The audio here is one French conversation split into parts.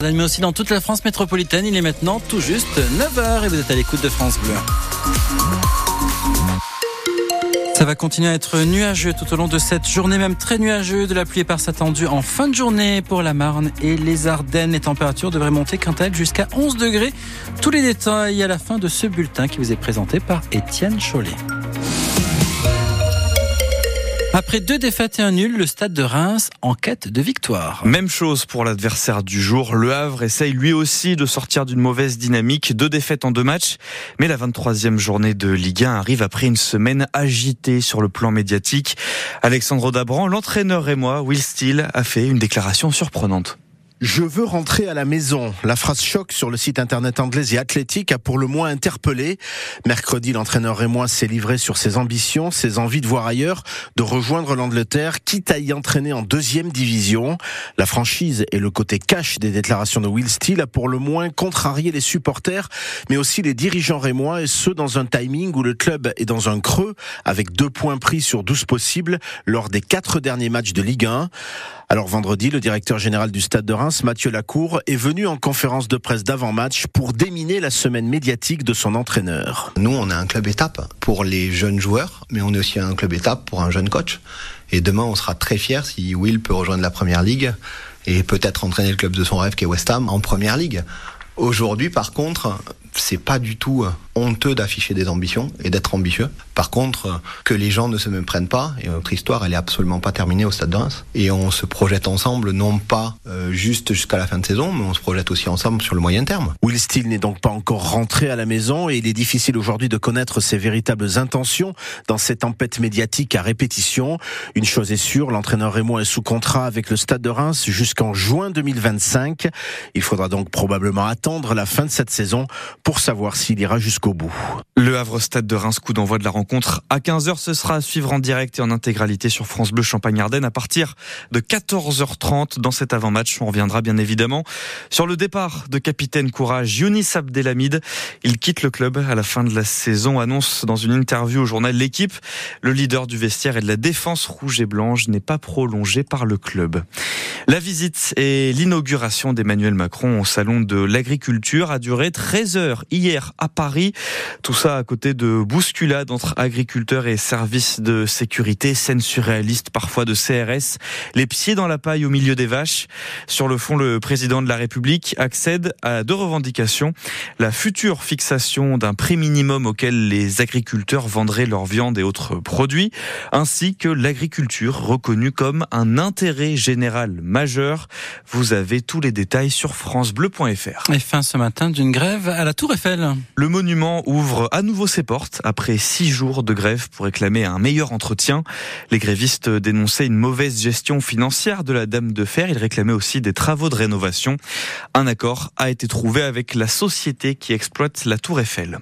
Mais aussi dans toute la France métropolitaine, il est maintenant tout juste 9h et vous êtes à l'écoute de France Bleu. Ça va continuer à être nuageux tout au long de cette journée, même très nuageux. De la pluie éparse attendue en fin de journée pour la Marne et les Ardennes. Les températures devraient monter quant à elles jusqu'à 11 degrés. Tous les détails à la fin de ce bulletin qui vous est présenté par Étienne Chollet. Après deux défaites et un nul, le stade de Reims en quête de victoire. Même chose pour l'adversaire du jour. Le Havre essaye lui aussi de sortir d'une mauvaise dynamique. Deux défaites en deux matchs. Mais la 23e journée de Ligue 1 arrive après une semaine agitée sur le plan médiatique. Alexandre Dabran, l'entraîneur et moi, Will Steele, a fait une déclaration surprenante. Je veux rentrer à la maison. La phrase choc sur le site internet anglais et athlétique a pour le moins interpellé. Mercredi, l'entraîneur et moi s'est livré sur ses ambitions, ses envies de voir ailleurs, de rejoindre l'Angleterre, quitte à y entraîner en deuxième division. La franchise et le côté cash des déclarations de Will Steele a pour le moins contrarié les supporters, mais aussi les dirigeants rémois et ce dans un timing où le club est dans un creux avec deux points pris sur douze possibles lors des quatre derniers matchs de Ligue 1. Alors vendredi, le directeur général du Stade de Reims, Mathieu Lacour, est venu en conférence de presse d'avant-match pour déminer la semaine médiatique de son entraîneur. Nous, on est un club étape pour les jeunes joueurs, mais on est aussi un club étape pour un jeune coach. Et demain, on sera très fiers si Will peut rejoindre la Première Ligue et peut-être entraîner le club de son rêve qui est West Ham en Première Ligue. Aujourd'hui, par contre, c'est pas du tout honteux d'afficher des ambitions et d'être ambitieux. Par contre, que les gens ne se méprennent pas, et notre histoire, elle est absolument pas terminée au Stade de Reims. Et on se projette ensemble, non pas euh, juste jusqu'à la fin de saison, mais on se projette aussi ensemble sur le moyen terme. Will Steele n'est donc pas encore rentré à la maison et il est difficile aujourd'hui de connaître ses véritables intentions dans cette tempête médiatique à répétition. Une chose est sûre, l'entraîneur Raymond est sous contrat avec le Stade de Reims jusqu'en juin 2025. Il faudra donc probablement attendre la fin de cette saison pour savoir s'il ira jusqu'au Le Havre Stade de Reims, coup d'envoi de la rencontre à 15h. Ce sera à suivre en direct et en intégralité sur France Bleu Champagne-Ardenne à partir de 14h30 dans cet avant-match. On reviendra bien évidemment sur le départ de capitaine courage Younis Abdelhamid. Il quitte le club à la fin de la saison, annonce dans une interview au journal L'équipe. Le leader du vestiaire et de la défense rouge et blanche n'est pas prolongé par le club. La visite et l'inauguration d'Emmanuel Macron au salon de l'agriculture a duré 13 heures hier à Paris. Tout ça à côté de bousculades entre agriculteurs et services de sécurité, scène surréaliste parfois de CRS, les pieds dans la paille au milieu des vaches. Sur le fond, le président de la République accède à deux revendications. La future fixation d'un prix minimum auquel les agriculteurs vendraient leur viande et autres produits, ainsi que l'agriculture reconnue comme un intérêt général. Vous avez tous les détails sur francebleu.fr. Et fin ce matin d'une grève à la Tour Eiffel. Le monument ouvre à nouveau ses portes après six jours de grève pour réclamer un meilleur entretien. Les grévistes dénonçaient une mauvaise gestion financière de la Dame de Fer. Ils réclamaient aussi des travaux de rénovation. Un accord a été trouvé avec la société qui exploite la Tour Eiffel.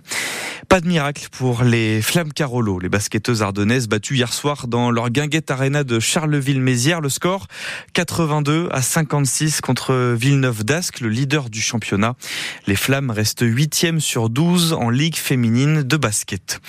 Pas de miracle pour les Flammes Carolo, les basketteuses ardennaises battues hier soir dans leur guinguette arena de Charleville-Mézières. Le score 82 à 56 contre Villeneuve d'Ascq, le leader du championnat. Les Flammes restent 8e sur 12 en Ligue féminine de basket.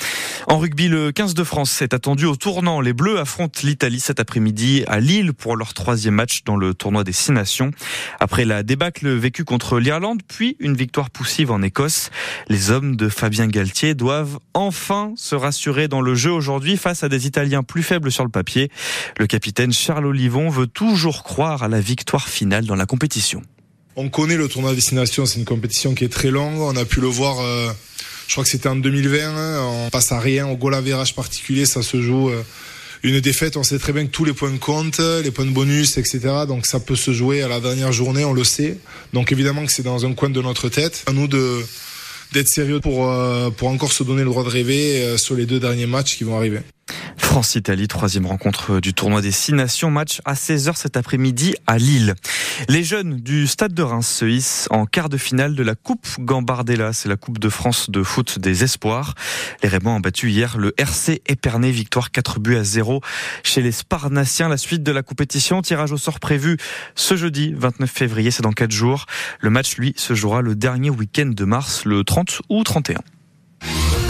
En rugby, le 15 de France est attendu au tournant. Les Bleus affrontent l'Italie cet après-midi à Lille pour leur troisième match dans le tournoi des Six Nations. Après la débâcle vécue contre l'Irlande, puis une victoire poussive en Écosse, les hommes de Fabien Galtier doivent enfin se rassurer dans le jeu aujourd'hui face à des Italiens plus faibles sur le papier. Le capitaine Charles Olivon veut toujours croire à la victoire finale dans la compétition. On connaît le tournoi des Nations, c'est une compétition qui est très longue. On a pu le voir, euh, je crois que c'était en 2020. Hein. on passe à rien, au goal à virage particulier, ça se joue. Euh, une défaite, on sait très bien que tous les points comptent, les points de bonus, etc. Donc ça peut se jouer à la dernière journée, on le sait. Donc évidemment que c'est dans un coin de notre tête. À nous de d'être sérieux pour, euh, pour encore se donner le droit de rêver sur les deux derniers matchs qui vont arriver. France-Italie, troisième rencontre du tournoi des Six Nations, match à 16h cet après-midi à Lille. Les jeunes du Stade de Reims se hissent en quart de finale de la Coupe Gambardella, c'est la Coupe de France de foot des espoirs. Les Raymond ont battu hier le RC Épernay, victoire 4 buts à 0 chez les Sparnassiens. La suite de la compétition, tirage au sort prévu ce jeudi 29 février, c'est dans 4 jours. Le match, lui, se jouera le dernier week-end de mars, le 30 ou 31.